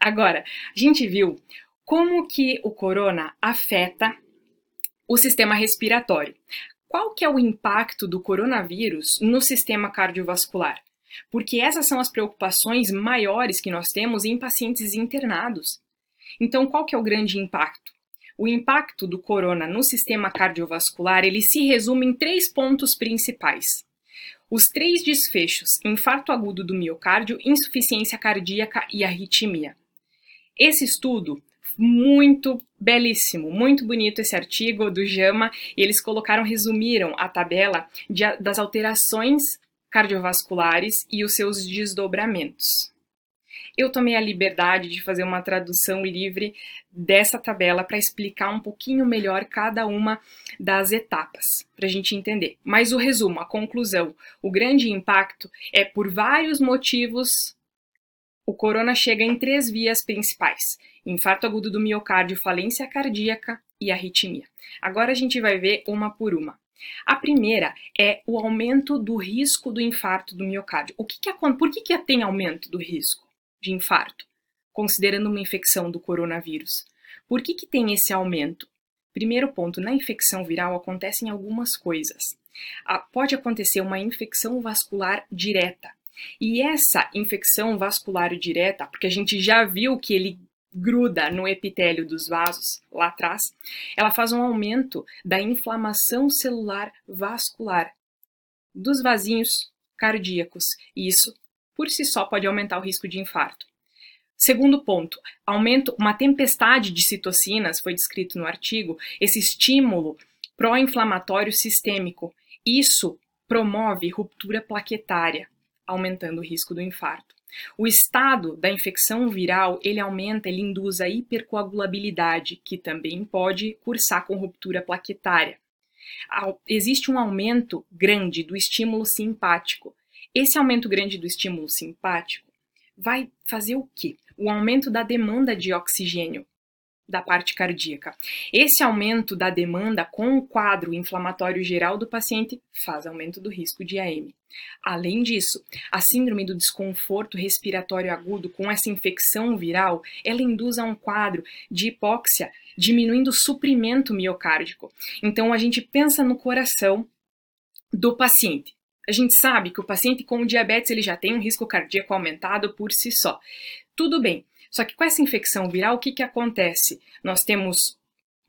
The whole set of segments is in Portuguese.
Agora, a gente viu como que o corona afeta o sistema respiratório. Qual que é o impacto do coronavírus no sistema cardiovascular? Porque essas são as preocupações maiores que nós temos em pacientes internados. Então, qual que é o grande impacto? O impacto do corona no sistema cardiovascular, ele se resume em três pontos principais. Os três desfechos: infarto agudo do miocárdio, insuficiência cardíaca e arritmia. Esse estudo muito belíssimo, muito bonito esse artigo do JAMA, e eles colocaram, resumiram a tabela de, das alterações cardiovasculares e os seus desdobramentos. Eu tomei a liberdade de fazer uma tradução livre dessa tabela para explicar um pouquinho melhor cada uma das etapas, para a gente entender. Mas o resumo, a conclusão, o grande impacto é por vários motivos o corona chega em três vias principais: infarto agudo do miocárdio, falência cardíaca e arritmia. Agora a gente vai ver uma por uma. A primeira é o aumento do risco do infarto do miocárdio. O que que, por que, que tem aumento do risco de infarto, considerando uma infecção do coronavírus? Por que, que tem esse aumento? Primeiro ponto, na infecção viral acontecem algumas coisas. Ah, pode acontecer uma infecção vascular direta, e essa infecção vascular direta, porque a gente já viu que ele gruda no epitélio dos vasos lá atrás, ela faz um aumento da inflamação celular vascular dos vasinhos cardíacos. E isso, por si só, pode aumentar o risco de infarto. Segundo ponto, aumento, uma tempestade de citocinas, foi descrito no artigo, esse estímulo pró-inflamatório sistêmico. Isso promove ruptura plaquetária aumentando o risco do infarto. O estado da infecção viral, ele aumenta, ele induz a hipercoagulabilidade, que também pode cursar com ruptura plaquetária. Existe um aumento grande do estímulo simpático. Esse aumento grande do estímulo simpático vai fazer o quê? O aumento da demanda de oxigênio da parte cardíaca. Esse aumento da demanda com o quadro inflamatório geral do paciente faz aumento do risco de AM. Além disso, a síndrome do desconforto respiratório agudo com essa infecção viral, ela induz a um quadro de hipóxia, diminuindo o suprimento miocárdico. Então a gente pensa no coração do paciente. A gente sabe que o paciente com diabetes ele já tem um risco cardíaco aumentado por si só. Tudo bem, só que com essa infecção viral, o que, que acontece? Nós temos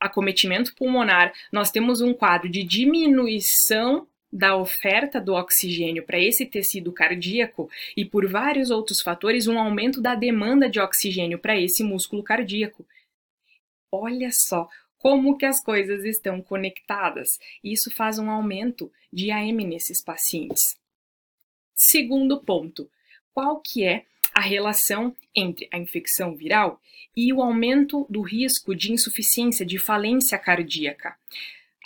acometimento pulmonar, nós temos um quadro de diminuição da oferta do oxigênio para esse tecido cardíaco e por vários outros fatores um aumento da demanda de oxigênio para esse músculo cardíaco. Olha só como que as coisas estão conectadas. Isso faz um aumento de AM nesses pacientes. Segundo ponto, qual que é a relação entre a infecção viral e o aumento do risco de insuficiência, de falência cardíaca.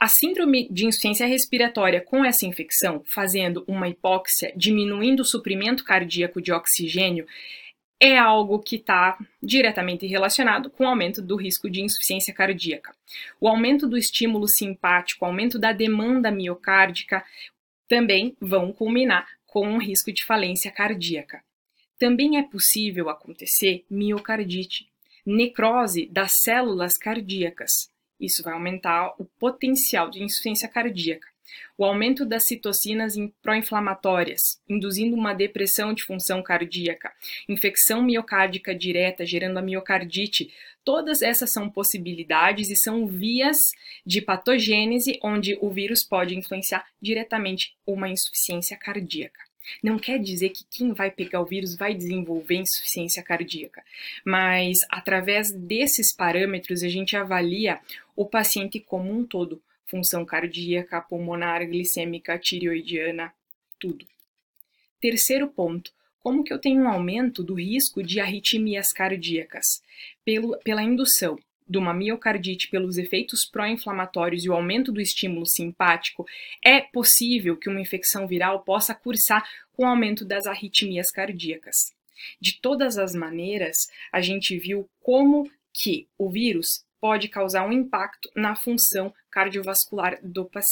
A síndrome de insuficiência respiratória com essa infecção, fazendo uma hipóxia, diminuindo o suprimento cardíaco de oxigênio, é algo que está diretamente relacionado com o aumento do risco de insuficiência cardíaca. O aumento do estímulo simpático, o aumento da demanda miocárdica também vão culminar com um risco de falência cardíaca. Também é possível acontecer miocardite, necrose das células cardíacas. Isso vai aumentar o potencial de insuficiência cardíaca. O aumento das citocinas pró-inflamatórias, induzindo uma depressão de função cardíaca, infecção miocárdica direta, gerando a miocardite. Todas essas são possibilidades e são vias de patogênese onde o vírus pode influenciar diretamente uma insuficiência cardíaca. Não quer dizer que quem vai pegar o vírus vai desenvolver insuficiência cardíaca, mas através desses parâmetros a gente avalia o paciente como um todo, função cardíaca, pulmonar, glicêmica, tireoidiana, tudo. Terceiro ponto, como que eu tenho um aumento do risco de arritmias cardíacas? Pelo, pela indução de uma miocardite pelos efeitos pró-inflamatórios e o aumento do estímulo simpático, é possível que uma infecção viral possa cursar com o aumento das arritmias cardíacas. De todas as maneiras, a gente viu como que o vírus pode causar um impacto na função cardiovascular do paciente.